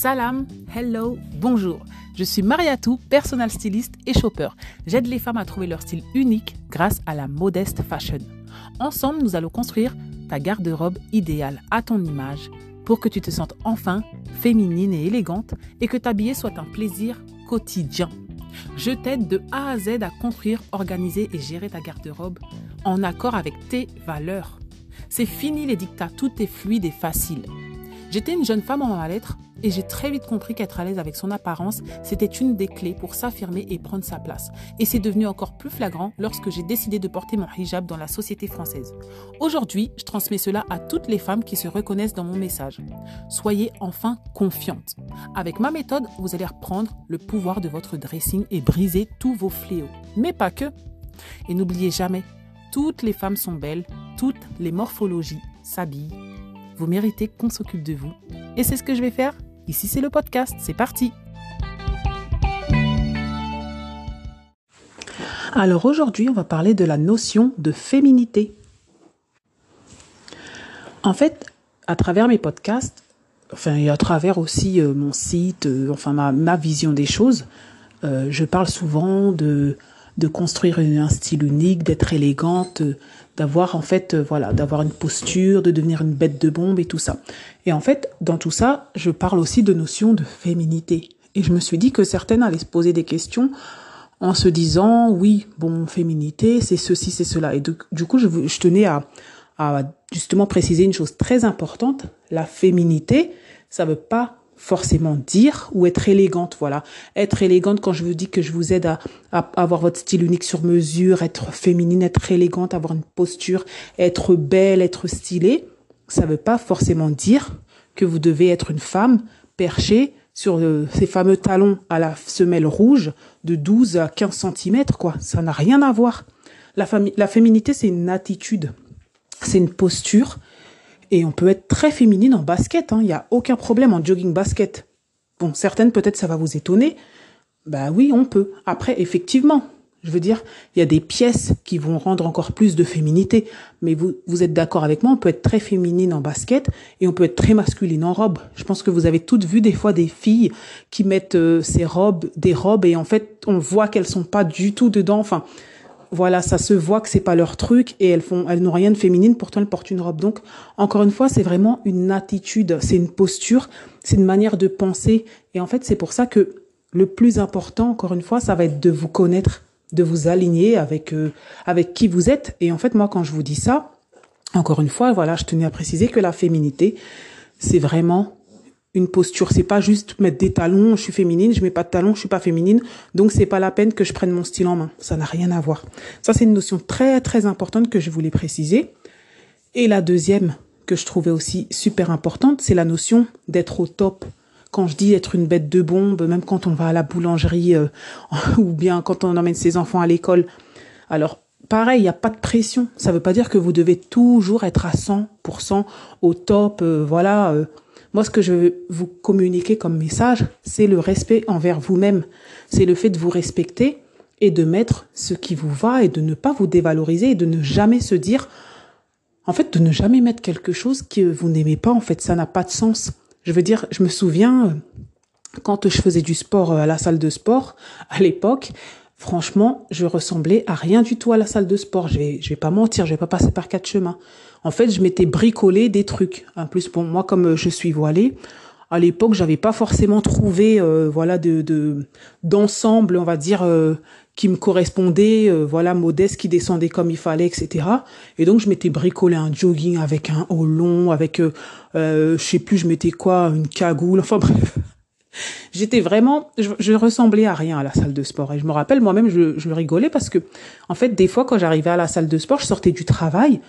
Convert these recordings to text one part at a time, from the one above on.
Salam, hello, bonjour. Je suis Mariatou, personal styliste et shopper. J'aide les femmes à trouver leur style unique grâce à la modeste fashion. Ensemble, nous allons construire ta garde-robe idéale à ton image pour que tu te sentes enfin féminine et élégante et que t'habiller soit un plaisir quotidien. Je t'aide de A à Z à construire, organiser et gérer ta garde-robe en accord avec tes valeurs. C'est fini les dictats, tout est fluide et facile. J'étais une jeune femme en mal-être et j'ai très vite compris qu'être à l'aise avec son apparence, c'était une des clés pour s'affirmer et prendre sa place. Et c'est devenu encore plus flagrant lorsque j'ai décidé de porter mon hijab dans la société française. Aujourd'hui, je transmets cela à toutes les femmes qui se reconnaissent dans mon message. Soyez enfin confiantes. Avec ma méthode, vous allez reprendre le pouvoir de votre dressing et briser tous vos fléaux. Mais pas que. Et n'oubliez jamais, toutes les femmes sont belles, toutes les morphologies s'habillent. Vous méritez qu'on s'occupe de vous. Et c'est ce que je vais faire? Ici, c'est le podcast. C'est parti. Alors aujourd'hui, on va parler de la notion de féminité. En fait, à travers mes podcasts, enfin à travers aussi euh, mon site, euh, enfin ma, vision des choses, euh, je parle souvent de de construire un style unique, d'être élégante, d'avoir en fait euh, voilà, d'avoir une posture, de devenir une bête de bombe et tout ça. Et en fait, dans tout ça, je parle aussi de notion de féminité. Et je me suis dit que certaines allaient se poser des questions en se disant oui, bon, féminité, c'est ceci, c'est cela. Et du coup, je, tenais à, à justement préciser une chose très importante. La féminité, ça veut pas forcément dire ou être élégante, voilà. Être élégante quand je vous dis que je vous aide à, avoir votre style unique sur mesure, être féminine, être élégante, avoir une posture, être belle, être stylée, ça veut pas forcément dire que vous devez être une femme perchée sur euh, ces fameux talons à la semelle rouge de 12 à 15 cm, quoi. Ça n'a rien à voir. La féminité, c'est une attitude, c'est une posture, et on peut être très féminine en basket, il hein. n'y a aucun problème en jogging basket. Bon, certaines peut-être ça va vous étonner. Bah oui, on peut. Après, effectivement, je veux dire, il y a des pièces qui vont rendre encore plus de féminité. Mais vous, vous êtes d'accord avec moi, on peut être très féminine en basket et on peut être très masculine en robe. Je pense que vous avez toutes vu des fois des filles qui mettent euh, ces robes, des robes et en fait, on voit qu'elles sont pas du tout dedans. Enfin, voilà, ça se voit que c'est pas leur truc et elles font, elles n'ont rien de féminine, pourtant elles portent une robe. Donc, encore une fois, c'est vraiment une attitude, c'est une posture, c'est une manière de penser. Et en fait, c'est pour ça que le plus important, encore une fois, ça va être de vous connaître, de vous aligner avec euh, avec qui vous êtes. Et en fait, moi, quand je vous dis ça, encore une fois, voilà, je tenais à préciser que la féminité, c'est vraiment une posture. C'est pas juste mettre des talons, je suis féminine, je mets pas de talons, je suis pas féminine. Donc c'est pas la peine que je prenne mon style en main. Ça n'a rien à voir. Ça c'est une notion très très importante que je voulais préciser. Et la deuxième que je trouvais aussi super importante, c'est la notion d'être au top. Quand je dis être une bête de bombe, même quand on va à la boulangerie euh, ou bien quand on emmène ses enfants à l'école. Alors pareil, il n'y a pas de pression. Ça veut pas dire que vous devez toujours être à 100% au top. Euh, voilà. Euh, moi, ce que je veux vous communiquer comme message, c'est le respect envers vous-même. C'est le fait de vous respecter et de mettre ce qui vous va et de ne pas vous dévaloriser et de ne jamais se dire, en fait, de ne jamais mettre quelque chose que vous n'aimez pas. En fait, ça n'a pas de sens. Je veux dire, je me souviens, quand je faisais du sport à la salle de sport, à l'époque, franchement, je ressemblais à rien du tout à la salle de sport. Je vais, je vais pas mentir, je vais pas passer par quatre chemins en fait, je m'étais bricolé des trucs. En plus, pour moi, comme euh, je suis voilée, à l'époque, j'avais pas forcément trouvé, euh, voilà, de d'ensemble, on va dire, euh, qui me correspondait, voilà, modeste, qui descendait comme il fallait, etc. Et donc, je m'étais bricolé un jogging avec un haut long, avec, je sais plus, je mettais quoi, une cagoule, enfin bref. J'étais vraiment, je, ressemblais à rien à la salle de sport. Et je me rappelle moi-même, je, je rigolais parce que, en fait, des fois, quand j'arrivais à la salle de sport, je sortais du travail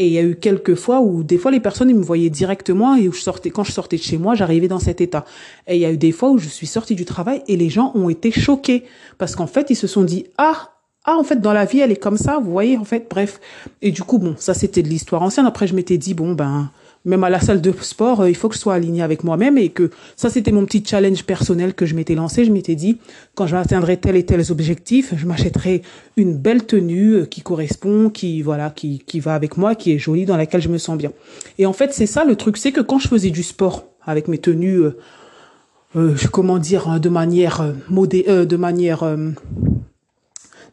et il y a eu quelques fois où des fois les personnes ils me voyaient directement et où je sortais quand je sortais de chez moi, j'arrivais dans cet état. Et il y a eu des fois où je suis sortie du travail et les gens ont été choqués parce qu'en fait, ils se sont dit "Ah, ah en fait dans la vie, elle est comme ça", vous voyez en fait, bref. Et du coup, bon, ça c'était de l'histoire ancienne. Après je m'étais dit "Bon ben même à la salle de sport, euh, il faut que je sois alignée avec moi-même et que ça, c'était mon petit challenge personnel que je m'étais lancé. Je m'étais dit, quand je atteindrai tel et tel objectif, je m'achèterai une belle tenue euh, qui correspond, qui, voilà, qui, qui va avec moi, qui est jolie, dans laquelle je me sens bien. Et en fait, c'est ça le truc, c'est que quand je faisais du sport avec mes tenues, euh, euh, comment dire, hein, de manière euh, euh, de manière,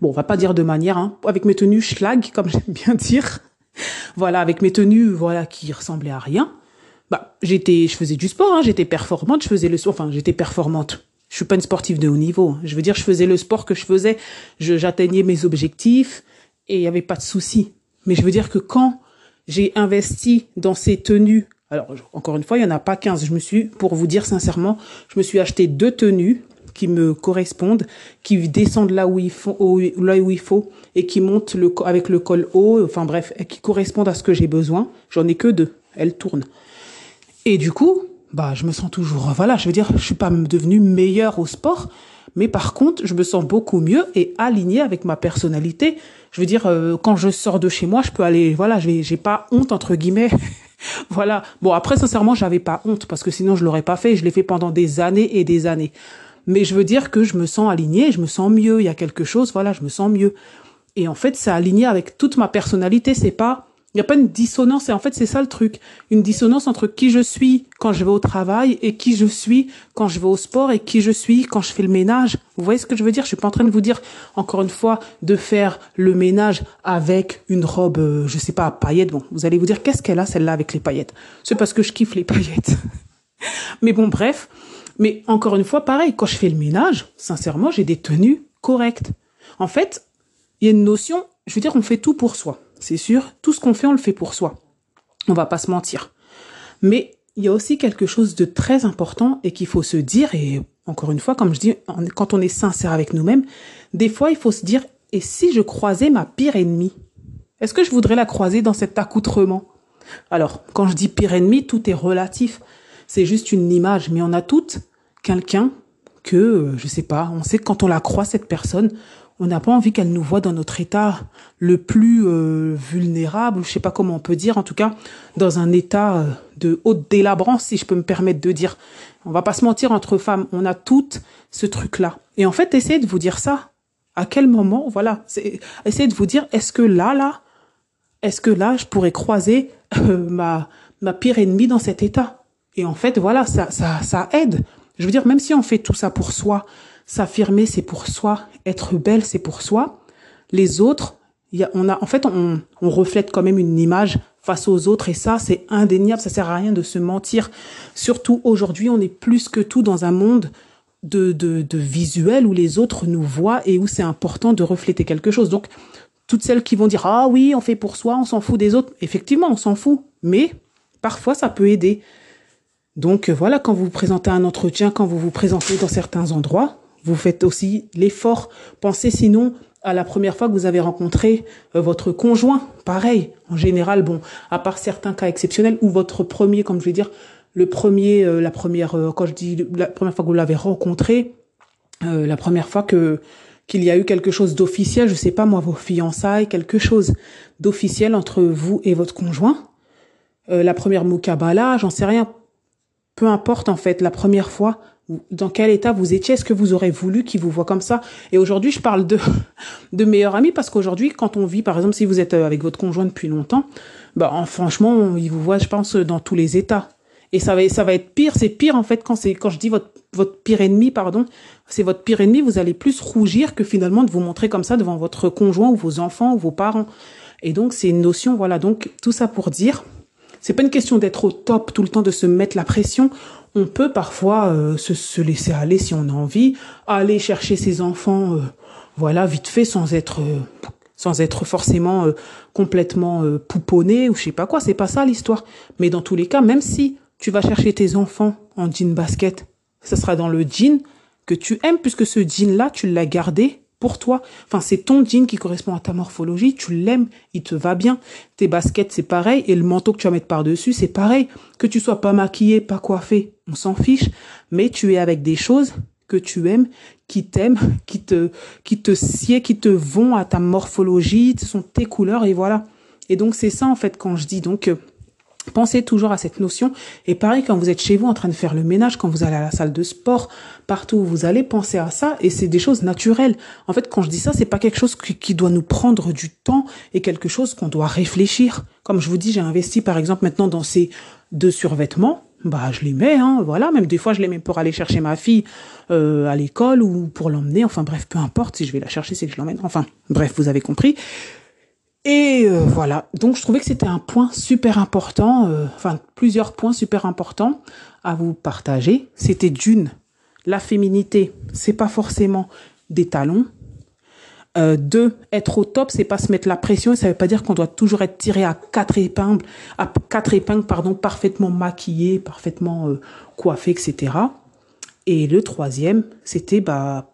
bon, on va pas dire de manière, hein, avec mes tenues schlag, comme j'aime bien dire, voilà, avec mes tenues, voilà, qui ressemblaient à rien. Bah, j'étais, je faisais du sport, hein, j'étais performante, je faisais le, enfin, j'étais performante. Je suis pas une sportive de haut niveau. Hein. Je veux dire, je faisais le sport que je faisais, j'atteignais mes objectifs et il y avait pas de souci. Mais je veux dire que quand j'ai investi dans ces tenues alors, encore une fois, il n'y en a pas 15. Je me suis, pour vous dire sincèrement, je me suis acheté deux tenues qui me correspondent, qui descendent là où il faut, là où il faut, et qui montent avec le col haut, enfin bref, qui correspondent à ce que j'ai besoin. J'en ai que deux. Elles tournent. Et du coup, bah, je me sens toujours, voilà, je veux dire, je suis pas devenue meilleure au sport, mais par contre, je me sens beaucoup mieux et alignée avec ma personnalité. Je veux dire, euh, quand je sors de chez moi, je peux aller, voilà, je j'ai pas honte entre guillemets voilà. Bon, après, sincèrement, j'avais pas honte parce que sinon je l'aurais pas fait. Je l'ai fait pendant des années et des années. Mais je veux dire que je me sens alignée, je me sens mieux. Il y a quelque chose, voilà, je me sens mieux. Et en fait, c'est aligné avec toute ma personnalité. C'est pas il n'y a pas une dissonance, et en fait c'est ça le truc, une dissonance entre qui je suis quand je vais au travail et qui je suis quand je vais au sport et qui je suis quand je fais le ménage. Vous voyez ce que je veux dire? Je suis pas en train de vous dire encore une fois de faire le ménage avec une robe, euh, je sais pas, à paillettes. Bon, vous allez vous dire qu'est-ce qu'elle a celle-là avec les paillettes? C'est parce que je kiffe les paillettes. Mais bon, bref. Mais encore une fois, pareil, quand je fais le ménage, sincèrement, j'ai des tenues correctes. En fait, il y a une notion, je veux dire, on fait tout pour soi c'est sûr. Tout ce qu'on fait, on le fait pour soi. On va pas se mentir. Mais il y a aussi quelque chose de très important et qu'il faut se dire, et encore une fois, comme je dis, quand on est sincère avec nous-mêmes, des fois, il faut se dire, et si je croisais ma pire ennemie Est-ce que je voudrais la croiser dans cet accoutrement? Alors, quand je dis pire ennemi, tout est relatif. C'est juste une image, mais on a toutes quelqu'un que, euh, je sais pas, on sait que quand on la croit, cette personne, on n'a pas envie qu'elle nous voit dans notre état le plus euh, vulnérable, je sais pas comment on peut dire, en tout cas dans un état euh, de haute délabrance, si je peux me permettre de dire. On va pas se mentir entre femmes, on a toutes ce truc-là. Et en fait, essayez de vous dire ça. À quel moment, voilà, essayez de vous dire, est-ce que là, là, est-ce que là, je pourrais croiser ma ma pire ennemie dans cet état? Et en fait, voilà, ça ça ça aide. Je veux dire, même si on fait tout ça pour soi, S'affirmer, c'est pour soi. Être belle, c'est pour soi. Les autres, y a, on a, en fait, on, on reflète quand même une image face aux autres et ça, c'est indéniable. Ça sert à rien de se mentir. Surtout aujourd'hui, on est plus que tout dans un monde de, de, de visuel où les autres nous voient et où c'est important de refléter quelque chose. Donc, toutes celles qui vont dire ah oui, on fait pour soi, on s'en fout des autres. Effectivement, on s'en fout, mais parfois ça peut aider. Donc voilà, quand vous vous présentez un entretien, quand vous vous présentez dans certains endroits, vous faites aussi l'effort. Pensez sinon à la première fois que vous avez rencontré euh, votre conjoint. Pareil, en général, bon, à part certains cas exceptionnels, ou votre premier, comme je vais dire, le premier, euh, la première, euh, quand je dis la première fois que vous l'avez rencontré, la première fois que qu'il y a eu quelque chose d'officiel, je sais pas moi, vos fiançailles, quelque chose d'officiel entre vous et votre conjoint. la première mukabala, j'en sais rien. Peu importe en fait, la première fois, dans quel état vous étiez, est-ce que vous aurez voulu qu'il vous voit comme ça? Et aujourd'hui, je parle de de meilleurs amis parce qu'aujourd'hui, quand on vit, par exemple, si vous êtes euh, avec votre conjoint depuis longtemps, bah franchement, il vous voit, je pense, dans tous les états. Et ça va, ça va être pire. C'est pire en fait quand c'est quand je dis votre votre pire ennemi, pardon, c'est votre pire ennemi. Vous allez plus rougir que finalement de vous montrer comme ça devant votre conjoint ou vos enfants ou vos parents. Et donc c'est une notion, voilà. Donc tout ça pour dire, c'est pas une question d'être au top tout le temps, de se mettre la pression on peut parfois euh, se, laisser aller si on a envie, aller chercher ses enfants, euh, voilà, vite fait, sans être, euh, sans être forcément complètement pouponné ou je sais pas quoi. C'est pas ça l'histoire. Mais dans tous les cas, même si tu vas chercher tes enfants en jean basket, ça sera dans le jean que tu aimes puisque ce jean là, tu l'as gardé pour toi. Enfin, c'est ton jean qui correspond à ta morphologie, tu l'aimes, il te va bien. Tes baskets, c'est pareil, et le manteau que tu vas mettre par-dessus, c'est pareil. Que tu sois pas maquillé, pas coiffé, on s'en fiche, mais tu es avec des choses que tu aimes, qui t'aiment, qui te, qui te sied, qui te vont à ta morphologie, ce sont tes couleurs, et voilà. Et donc, c'est ça, en fait, quand je dis, donc, euh, Pensez toujours à cette notion. Et pareil, quand vous êtes chez vous en train de faire le ménage, quand vous allez à la salle de sport, partout où vous allez, pensez à ça. Et c'est des choses naturelles. En fait, quand je dis ça, c'est pas quelque chose qui, doit nous prendre du temps et quelque chose qu'on doit réfléchir. Comme je vous dis, j'ai investi par exemple maintenant dans ces deux survêtements. bah je les mets, hein, voilà. Même des fois, je les mets pour aller chercher ma fille euh, à l'école ou pour l'emmener. Enfin bref, peu importe. Si je vais la chercher, c'est que je l'emmène. Enfin bref, vous avez compris. Et euh, voilà. Donc je trouvais que c'était un point super important. euh, enfin plusieurs points super importants à vous partager. C'était d'une, la féminité, c'est pas forcément des talons. Euh, deux, être au top, c'est pas se mettre la pression. Ça veut pas dire qu'on doit toujours être tiré à quatre épingles, à quatre épingles, pardon, parfaitement maquillé, parfaitement coiffé, etc. Et le troisième, c'était bah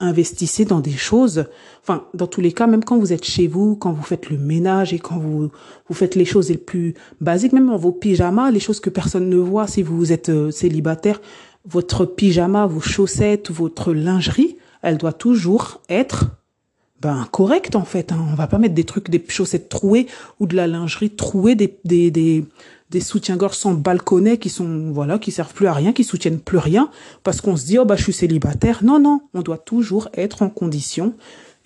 investissez dans des choses. Enfin, dans tous les cas, même quand vous êtes chez vous, quand vous faites le ménage et quand vous vous faites les choses les plus basiques, même dans vos pyjamas, les choses que personne ne voit si vous êtes euh, célibataire, votre pyjama, vos chaussettes, votre lingerie, elle doit toujours être ben correct en fait. Hein. On va pas mettre des trucs, des chaussettes trouées ou de la lingerie trouée, des des des, des soutiens-gorge sans balconnet qui sont voilà qui servent plus à rien, qui soutiennent plus rien parce qu'on se dit oh bah je suis célibataire. Non non, on doit toujours être en condition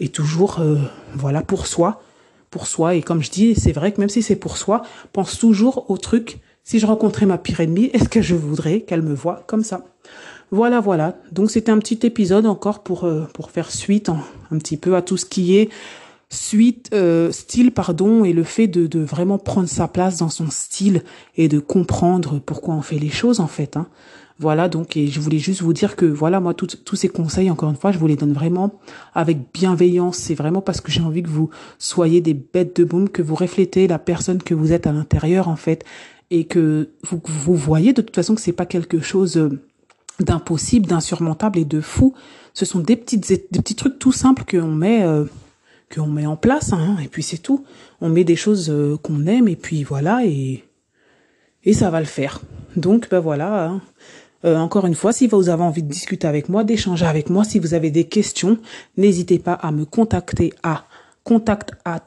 et toujours euh, voilà pour soi, pour soi. Et comme je dis, c'est vrai que même si c'est pour soi, pense toujours au truc. Si je rencontrais ma pire ennemie, est-ce que je voudrais qu'elle me voie comme ça? Voilà, voilà. Donc c'était un petit épisode encore pour euh, pour faire suite un petit peu à tout ce qui est suite euh, style pardon et le fait de de vraiment prendre sa place dans son style et de comprendre pourquoi on fait les choses en fait. Hein. Voilà donc et je voulais juste vous dire que voilà moi tous ces conseils encore une fois je vous les donne vraiment avec bienveillance. C'est vraiment parce que j'ai envie que vous soyez des bêtes de boum, que vous reflétez la personne que vous êtes à l'intérieur en fait et que vous vous voyez de toute façon que c'est pas quelque chose euh, d'impossible, d'insurmontable et de fou. Ce sont des petites des petits trucs tout simples qu'on met euh, qu'on met en place hein, et puis c'est tout. On met des choses euh, qu'on aime et puis voilà et ça va le faire. Donc ben voilà. hein. Euh, encore une fois, si vous avez envie de discuter avec moi, d'échanger avec moi, si vous avez des questions, n'hésitez pas à me contacter à contact at.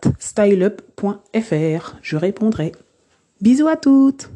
Je répondrai. Bisous à toutes